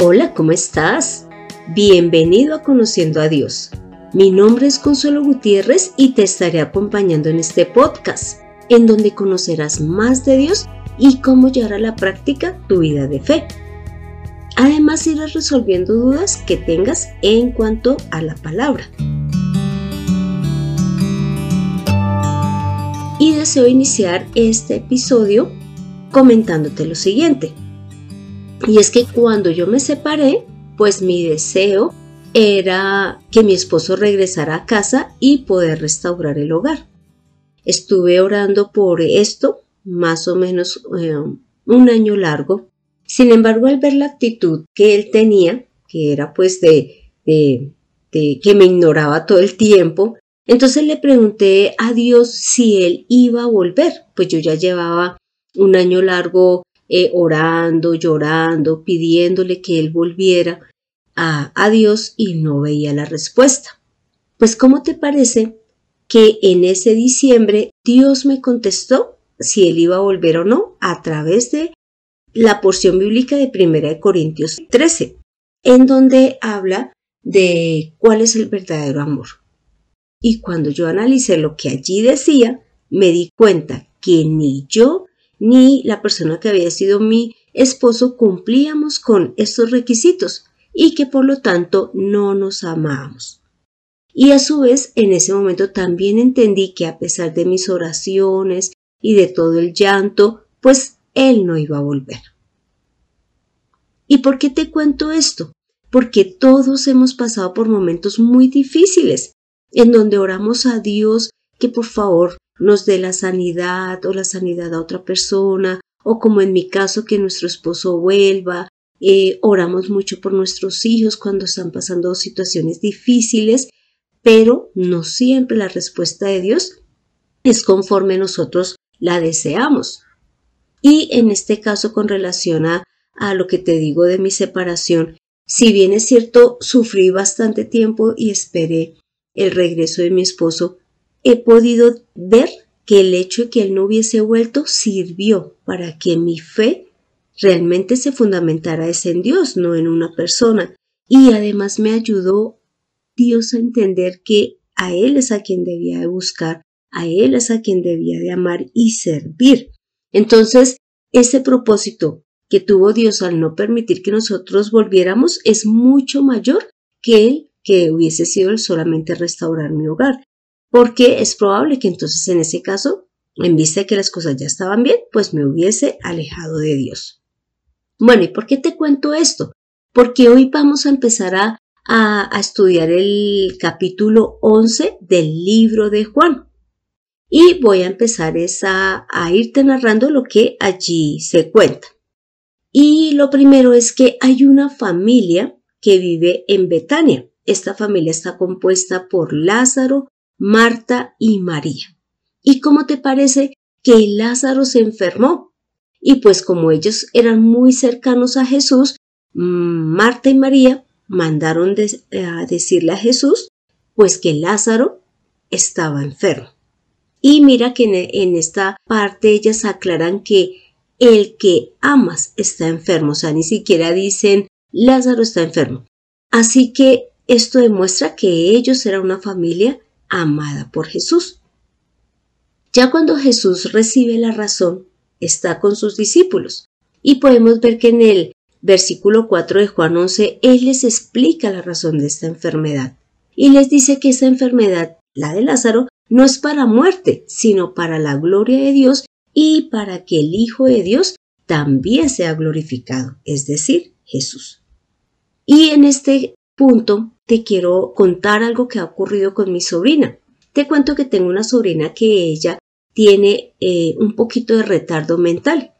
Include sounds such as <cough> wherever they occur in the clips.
Hola, ¿cómo estás? Bienvenido a Conociendo a Dios. Mi nombre es Consuelo Gutiérrez y te estaré acompañando en este podcast, en donde conocerás más de Dios y cómo llevar a la práctica tu vida de fe. Además irás resolviendo dudas que tengas en cuanto a la palabra. Y deseo iniciar este episodio comentándote lo siguiente. Y es que cuando yo me separé, pues mi deseo era que mi esposo regresara a casa y poder restaurar el hogar. Estuve orando por esto más o menos eh, un año largo. Sin embargo, al ver la actitud que él tenía, que era pues de, que me ignoraba todo el tiempo, entonces le pregunté a Dios si él iba a volver, pues yo ya llevaba un año largo eh, orando, llorando, pidiéndole que él volviera a, a Dios y no veía la respuesta. Pues ¿cómo te parece que en ese diciembre Dios me contestó si él iba a volver o no a través de la porción bíblica de 1 Corintios 13, en donde habla de cuál es el verdadero amor. Y cuando yo analicé lo que allí decía, me di cuenta que ni yo ni la persona que había sido mi esposo cumplíamos con estos requisitos y que por lo tanto no nos amábamos. Y a su vez, en ese momento también entendí que a pesar de mis oraciones y de todo el llanto, pues él no iba a volver. ¿Y por qué te cuento esto? Porque todos hemos pasado por momentos muy difíciles, en donde oramos a Dios que por favor nos dé la sanidad o la sanidad a otra persona, o como en mi caso que nuestro esposo vuelva. Eh, oramos mucho por nuestros hijos cuando están pasando situaciones difíciles, pero no siempre la respuesta de Dios es conforme nosotros la deseamos. Y en este caso con relación a, a lo que te digo de mi separación, si bien es cierto, sufrí bastante tiempo y esperé el regreso de mi esposo, he podido ver que el hecho de que él no hubiese vuelto sirvió para que mi fe realmente se fundamentara en Dios, no en una persona. Y además me ayudó Dios a entender que a Él es a quien debía de buscar, a Él es a quien debía de amar y servir. Entonces, ese propósito que tuvo Dios al no permitir que nosotros volviéramos es mucho mayor que el que hubiese sido solamente restaurar mi hogar porque es probable que entonces en ese caso, en vista de que las cosas ya estaban bien, pues me hubiese alejado de Dios. Bueno, ¿y por qué te cuento esto? Porque hoy vamos a empezar a, a, estudiar el capítulo 11 del libro de Juan. Y voy a empezar a, a irte narrando lo que allí se cuenta. Y lo primero es que hay una familia que vive en Betania. Esta familia está compuesta por Lázaro, Marta y María. ¿Y cómo te parece que Lázaro se enfermó? Y pues como ellos eran muy cercanos a Jesús, mm, Marta y María mandaron a decirle a Jesús pues que Lázaro estaba enfermo. Y mira que en, en esta parte ellas aclaran que el que amas está enfermo, o sea, ni siquiera dicen Lázaro está enfermo. Así que esto demuestra que ellos eran una familia amada por Jesús. Ya cuando Jesús recibe la razón, está con sus discípulos y podemos ver que en el versículo 4 de Juan 11 Él les explica la razón de esta enfermedad y les dice que esta enfermedad, la de Lázaro, no es para muerte, sino para la gloria de Dios y para que el Hijo de Dios también sea glorificado, es decir, Jesús. Y en este punto te quiero contar algo que ha ocurrido con mi sobrina. Te cuento que tengo una sobrina que ella tiene eh, un poquito de retardo mental.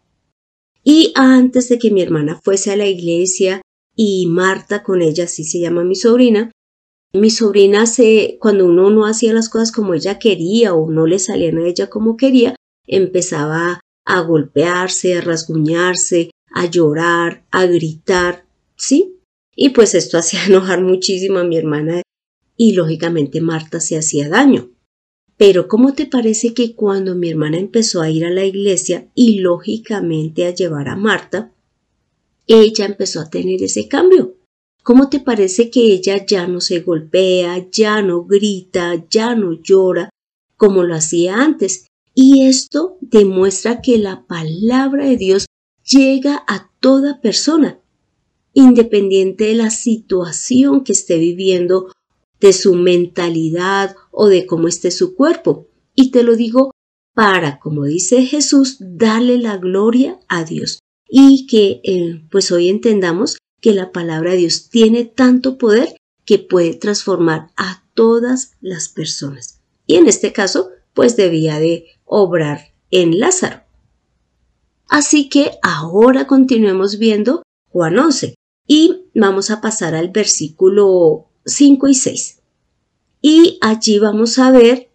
Y antes de que mi hermana fuese a la iglesia y Marta con ella, así se llama mi sobrina, mi sobrina se, cuando uno no hacía las cosas como ella quería o no le salían a ella como quería, empezaba a golpearse, a rasguñarse, a llorar, a gritar, ¿sí? Y pues esto <laughs> hacía enojar muchísimo a mi hermana y lógicamente Marta se hacía daño. Pero ¿cómo te parece que cuando mi hermana empezó a ir a la iglesia y lógicamente a llevar a Marta, ella empezó a tener ese cambio. ¿Cómo te parece que ella ya no se golpea, ya no grita, ya no llora como lo hacía antes? Y esto demuestra que la palabra de Dios llega a toda persona, independiente de la situación que esté viviendo, de su mentalidad o de cómo esté su cuerpo. Y te lo digo para, como dice Jesús, darle la gloria a Dios y que eh, pues hoy entendamos que la palabra de Dios tiene tanto poder que puede transformar a todas las personas. Y en este caso, pues debía de obrar en Lázaro. Así que ahora continuemos viendo Juan 11 y vamos a pasar al versículo 5 y 6. Y allí vamos a ver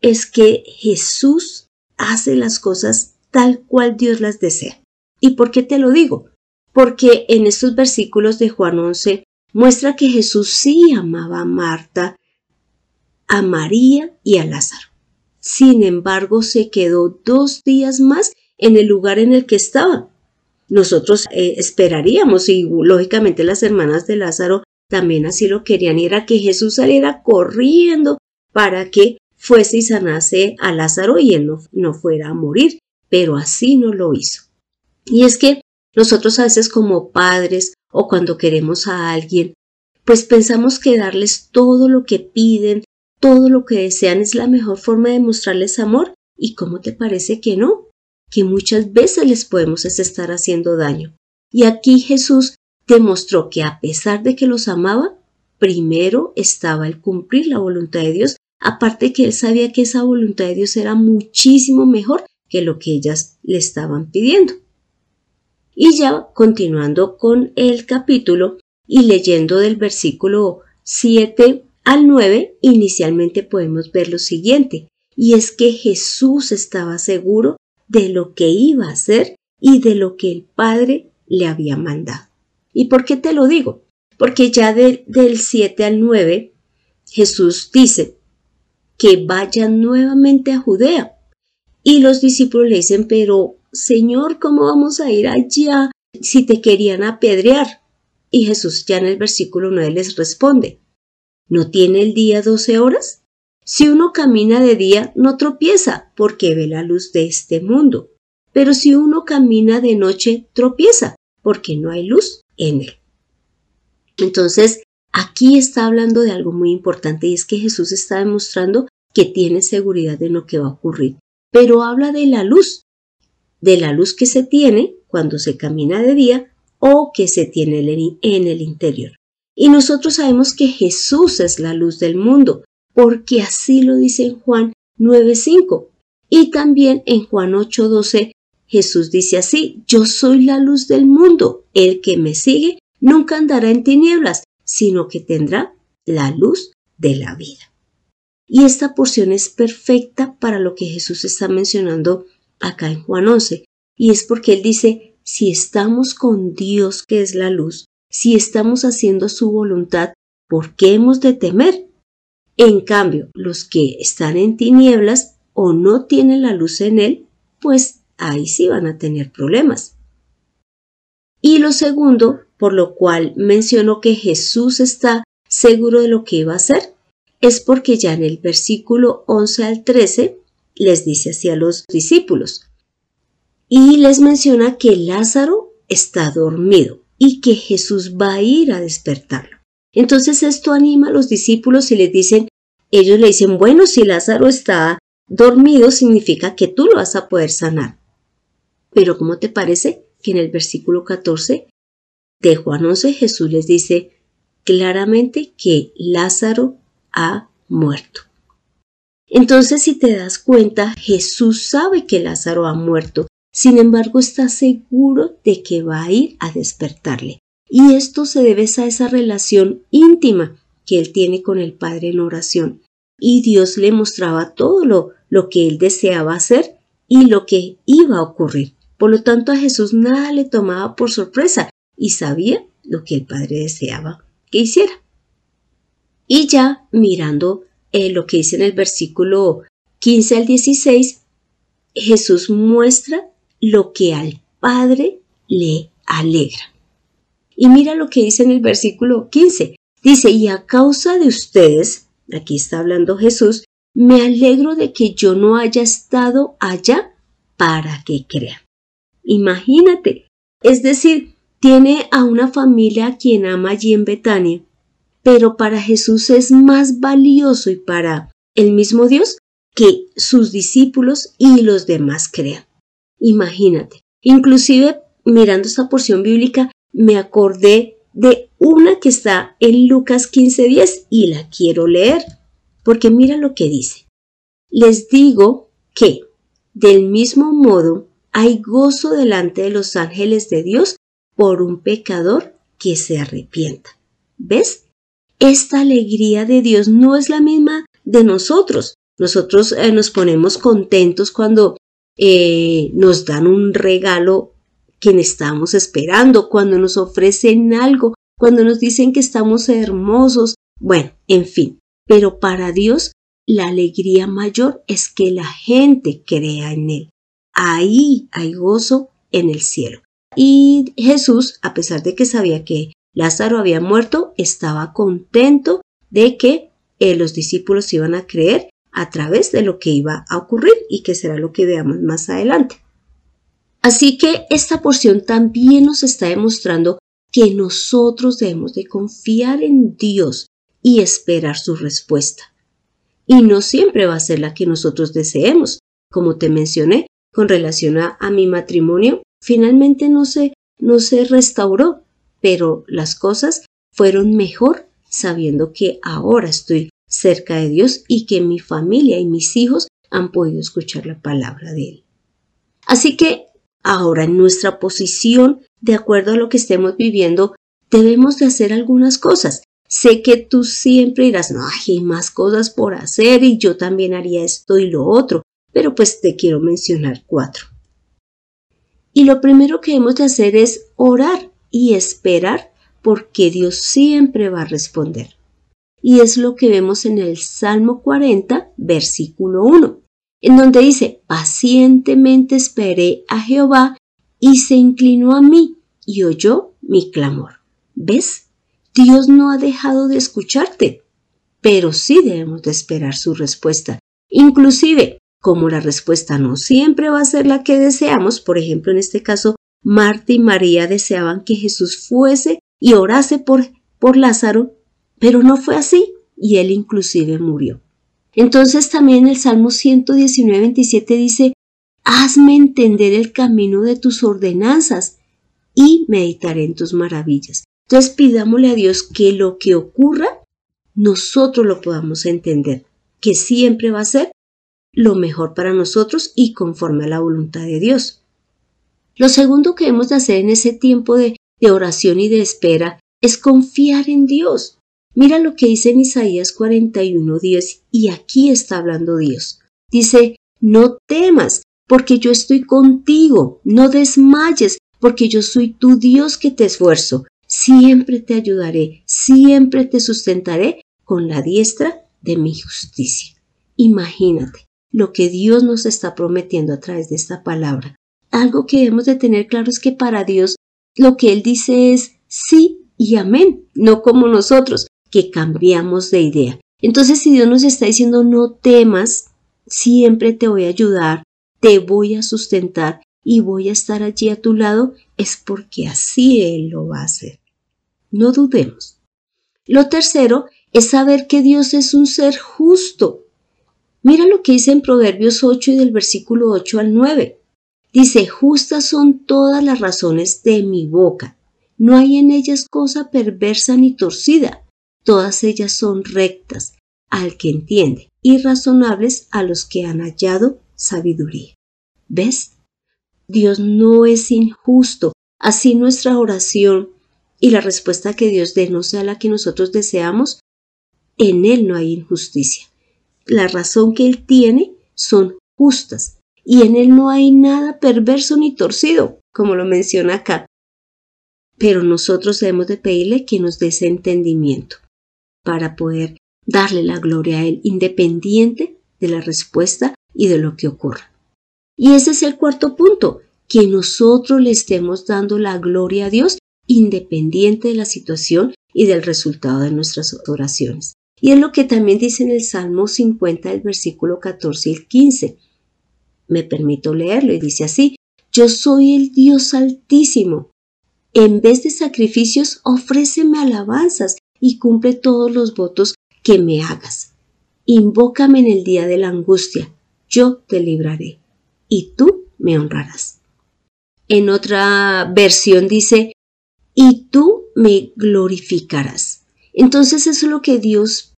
es que Jesús hace las cosas tal cual Dios las desea. ¿Y por qué te lo digo? Porque en estos versículos de Juan 11 muestra que Jesús sí amaba a Marta, a María y a Lázaro. Sin embargo, se quedó dos días más en el lugar en el que estaba. Nosotros eh, esperaríamos, y lógicamente las hermanas de Lázaro también así lo querían, y era que Jesús saliera corriendo para que fuese y sanase a Lázaro y él no, no fuera a morir, pero así no lo hizo. Y es que nosotros a veces como padres o cuando queremos a alguien, pues pensamos que darles todo lo que piden, todo lo que desean es la mejor forma de mostrarles amor. ¿Y cómo te parece que no? Que muchas veces les podemos estar haciendo daño. Y aquí Jesús demostró que a pesar de que los amaba, primero estaba el cumplir la voluntad de Dios, aparte que él sabía que esa voluntad de Dios era muchísimo mejor que lo que ellas le estaban pidiendo. Y ya continuando con el capítulo y leyendo del versículo 7 al 9, inicialmente podemos ver lo siguiente, y es que Jesús estaba seguro de lo que iba a hacer y de lo que el Padre le había mandado. ¿Y por qué te lo digo? Porque ya del 7 al 9, Jesús dice que vayan nuevamente a Judea. Y los discípulos le dicen, pero Señor, ¿cómo vamos a ir allá si te querían apedrear? Y Jesús ya en el versículo 9 les responde, ¿no tiene el día doce horas? Si uno camina de día, no tropieza, porque ve la luz de este mundo. Pero si uno camina de noche, tropieza, porque no hay luz en él. Entonces, aquí está hablando de algo muy importante y es que Jesús está demostrando que tiene seguridad de lo que va a ocurrir. Pero habla de la luz, de la luz que se tiene cuando se camina de día o que se tiene en el interior. Y nosotros sabemos que Jesús es la luz del mundo, porque así lo dice en Juan 9.5. Y también en Juan 8.12 Jesús dice así, yo soy la luz del mundo, el que me sigue nunca andará en tinieblas, sino que tendrá la luz de la vida. Y esta porción es perfecta para lo que Jesús está mencionando acá en Juan 11, y es porque él dice, si estamos con Dios que es la luz, si estamos haciendo su voluntad, ¿por qué hemos de temer? En cambio, los que están en tinieblas o no tienen la luz en él, pues ahí sí van a tener problemas. Y lo segundo, por lo cual mencionó que Jesús está seguro de lo que iba a hacer, es porque ya en el versículo 11 al 13 les dice así a los discípulos. Y les menciona que Lázaro está dormido y que Jesús va a ir a despertarlo. Entonces esto anima a los discípulos y les dicen, ellos le dicen, bueno, si Lázaro está dormido significa que tú lo vas a poder sanar. Pero ¿cómo te parece que en el versículo 14 de Juan 11 Jesús les dice claramente que Lázaro ha muerto? Entonces, si te das cuenta, Jesús sabe que Lázaro ha muerto, sin embargo está seguro de que va a ir a despertarle. Y esto se debe a esa relación íntima que él tiene con el Padre en oración. Y Dios le mostraba todo lo, lo que él deseaba hacer y lo que iba a ocurrir. Por lo tanto, a Jesús nada le tomaba por sorpresa y sabía lo que el Padre deseaba que hiciera. Y ya mirando eh, lo que dice en el versículo 15 al 16, Jesús muestra lo que al Padre le alegra. Y mira lo que dice en el versículo 15. Dice, y a causa de ustedes, aquí está hablando Jesús, me alegro de que yo no haya estado allá para que crean. Imagínate, es decir, tiene a una familia a quien ama allí en Betania, pero para Jesús es más valioso y para el mismo Dios que sus discípulos y los demás crean. Imagínate, inclusive mirando esta porción bíblica me acordé de una que está en Lucas 15:10 y la quiero leer, porque mira lo que dice. Les digo que, del mismo modo, hay gozo delante de los ángeles de Dios por un pecador que se arrepienta. ¿Ves? Esta alegría de Dios no es la misma de nosotros. Nosotros eh, nos ponemos contentos cuando eh, nos dan un regalo que estamos esperando, cuando nos ofrecen algo, cuando nos dicen que estamos hermosos, bueno, en fin. Pero para Dios la alegría mayor es que la gente crea en Él. Ahí hay gozo en el cielo. Y Jesús, a pesar de que sabía que Lázaro había muerto, estaba contento de que eh, los discípulos iban a creer a través de lo que iba a ocurrir y que será lo que veamos más adelante. Así que esta porción también nos está demostrando que nosotros debemos de confiar en Dios y esperar su respuesta. Y no siempre va a ser la que nosotros deseemos. Como te mencioné, con relación a, mi matrimonio, finalmente no se, no se restauró, pero las cosas fueron mejor sabiendo que ahora estoy cerca de Dios y que mi familia y mis hijos han podido escuchar la palabra de Él. Así que Ahora, en nuestra posición, de acuerdo a lo que estemos viviendo, debemos de hacer algunas cosas. Sé que tú siempre dirás, no, hay más cosas por hacer y yo también haría esto y lo otro, pero pues te quiero mencionar cuatro. Y lo primero que hemos de hacer es orar y esperar porque Dios siempre va a responder. Y es lo que vemos en el Salmo 40, versículo 1 en donde dice, pacientemente esperé a Jehová y se inclinó a mí y oyó mi clamor. ¿Ves? Dios no ha dejado de escucharte, pero sí debemos de esperar su respuesta. Inclusive, como la respuesta no siempre va a ser la que deseamos, por ejemplo, en este caso, Marta y María deseaban que Jesús fuese y orase por, por Lázaro, pero no fue así y él inclusive murió. Entonces también el Salmo 119, 27 dice, Hazme entender el camino de tus ordenanzas y meditaré en tus maravillas. Entonces pidámosle a Dios que lo que ocurra, nosotros lo podamos entender, que siempre va a ser lo mejor para nosotros y conforme a la voluntad de Dios. Lo segundo que hemos de hacer en ese tiempo de, de oración y de espera es confiar en Dios. Mira lo que dice en Isaías 41:10 y aquí está hablando Dios. Dice, no temas, porque yo estoy contigo, no desmayes, porque yo soy tu Dios que te esfuerzo. Siempre te ayudaré, siempre te sustentaré con la diestra de mi justicia. Imagínate lo que Dios nos está prometiendo a través de esta palabra. Algo que debemos de tener claro es que para Dios lo que Él dice es sí y amén, no como nosotros que cambiamos de idea. Entonces, si Dios nos está diciendo no temas, siempre te voy a ayudar, te voy a sustentar y voy a estar allí a tu lado, es porque así Él lo va a hacer. No dudemos. Lo tercero es saber que Dios es un ser justo. Mira lo que dice en Proverbios 8 y del versículo 8 al 9. Dice, justas son todas las razones de mi boca. No hay en ellas cosa perversa ni torcida todas ellas son rectas al que entiende y razonables a los que han hallado sabiduría. ¿Ves? Dios no es injusto, así nuestra oración y la respuesta que Dios dé no sea la que nosotros deseamos, en Él no hay injusticia. La razón que Él tiene son justas y en Él no hay nada perverso ni torcido, como lo menciona acá. Pero nosotros debemos de pedirle que nos dé ese entendimiento para poder darle la gloria a Él independiente de la respuesta y de lo que ocurra. Y ese es el cuarto punto, que nosotros le estemos dando la gloria a Dios independiente de la situación y del resultado de nuestras oraciones. Y es lo que también dice en el Salmo 50, el versículo 14 y el 15. Me permito leerlo y dice así, Yo soy el Dios altísimo. En vez de sacrificios, ofréceme alabanzas y cumple todos los votos que me hagas. Invócame en el día de la angustia, yo te libraré, y tú me honrarás. En otra versión dice, y tú me glorificarás. Entonces eso es lo que Dios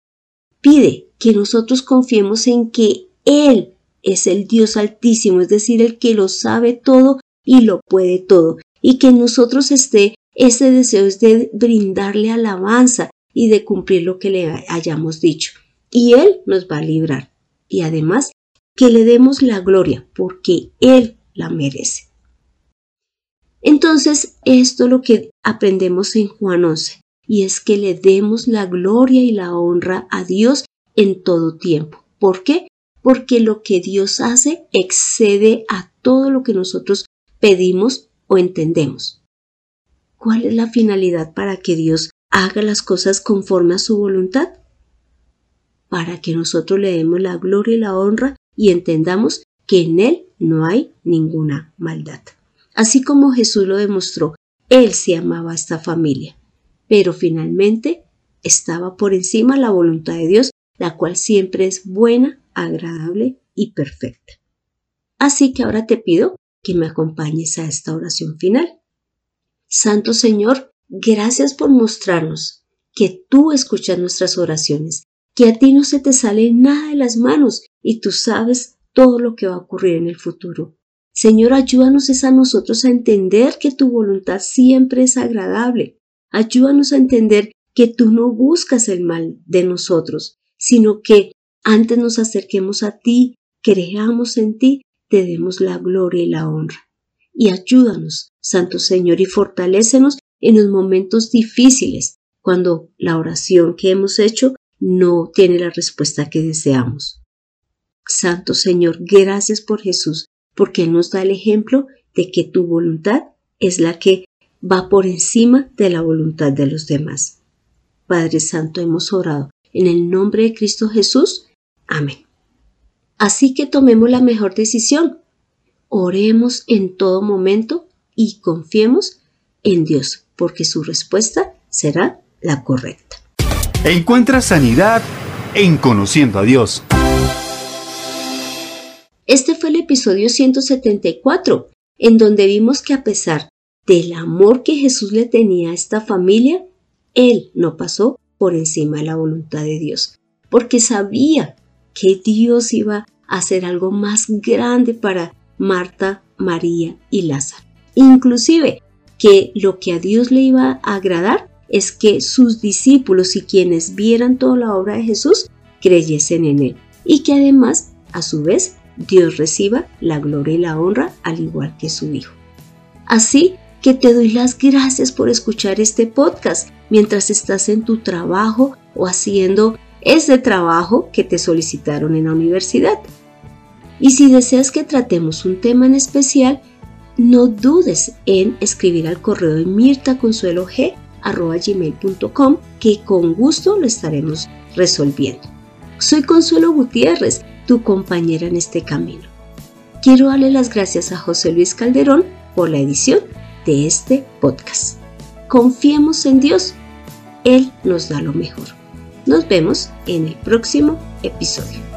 pide, que nosotros confiemos en que Él es el Dios altísimo, es decir, el que lo sabe todo y lo puede todo, y que en nosotros esté ese deseo es de brindarle alabanza y de cumplir lo que le hayamos dicho. Y Él nos va a librar. Y además, que le demos la gloria, porque Él la merece. Entonces, esto es lo que aprendemos en Juan 11, y es que le demos la gloria y la honra a Dios en todo tiempo. ¿Por qué? Porque lo que Dios hace excede a todo lo que nosotros pedimos o entendemos. ¿Cuál es la finalidad para que Dios haga las cosas conforme a su voluntad? Para que nosotros le demos la gloria y la honra y entendamos que en Él no hay ninguna maldad. Así como Jesús lo demostró, Él se amaba a esta familia, pero finalmente estaba por encima la voluntad de Dios, la cual siempre es buena, agradable y perfecta. Así que ahora te pido que me acompañes a esta oración final. Santo Señor, gracias por mostrarnos que tú escuchas nuestras oraciones, que a ti no se te sale nada de las manos y tú sabes todo lo que va a ocurrir en el futuro. Señor, ayúdanos a nosotros a entender que tu voluntad siempre es agradable. Ayúdanos a entender que tú no buscas el mal de nosotros, sino que antes nos acerquemos a ti, creamos en ti, te demos la gloria y la honra. Y ayúdanos, Santo Señor, y fortalécenos en los momentos difíciles, cuando la oración que hemos hecho no tiene la respuesta que deseamos. Santo Señor, gracias por Jesús, porque Él nos da el ejemplo de que tu voluntad es la que va por encima de la voluntad de los demás. Padre Santo, hemos orado en el nombre de Cristo Jesús. Amén. Así que tomemos la mejor decisión. Oremos en todo momento y confiemos en Dios, porque su respuesta será la correcta. Encuentra sanidad en conociendo a Dios. Este fue el episodio 174, en donde vimos que a pesar del amor que Jesús le tenía a esta familia, Él no pasó por encima de la voluntad de Dios, porque sabía que Dios iba a hacer algo más grande para Marta, María y Lázaro. Inclusive que lo que a Dios le iba a agradar es que sus discípulos y quienes vieran toda la obra de Jesús creyesen en Él y que además, a su vez, Dios reciba la gloria y la honra al igual que su Hijo. Así que te doy las gracias por escuchar este podcast mientras estás en tu trabajo o haciendo ese trabajo que te solicitaron en la universidad. Y si deseas que tratemos un tema en especial, no dudes en escribir al correo de mirtaconsuelog.com que con gusto lo estaremos resolviendo. Soy Consuelo Gutiérrez tu compañera en este camino. Quiero darle las gracias a José Luis Calderón por la edición de este podcast. Confiemos en Dios, Él nos da lo mejor. Nos vemos en el próximo episodio.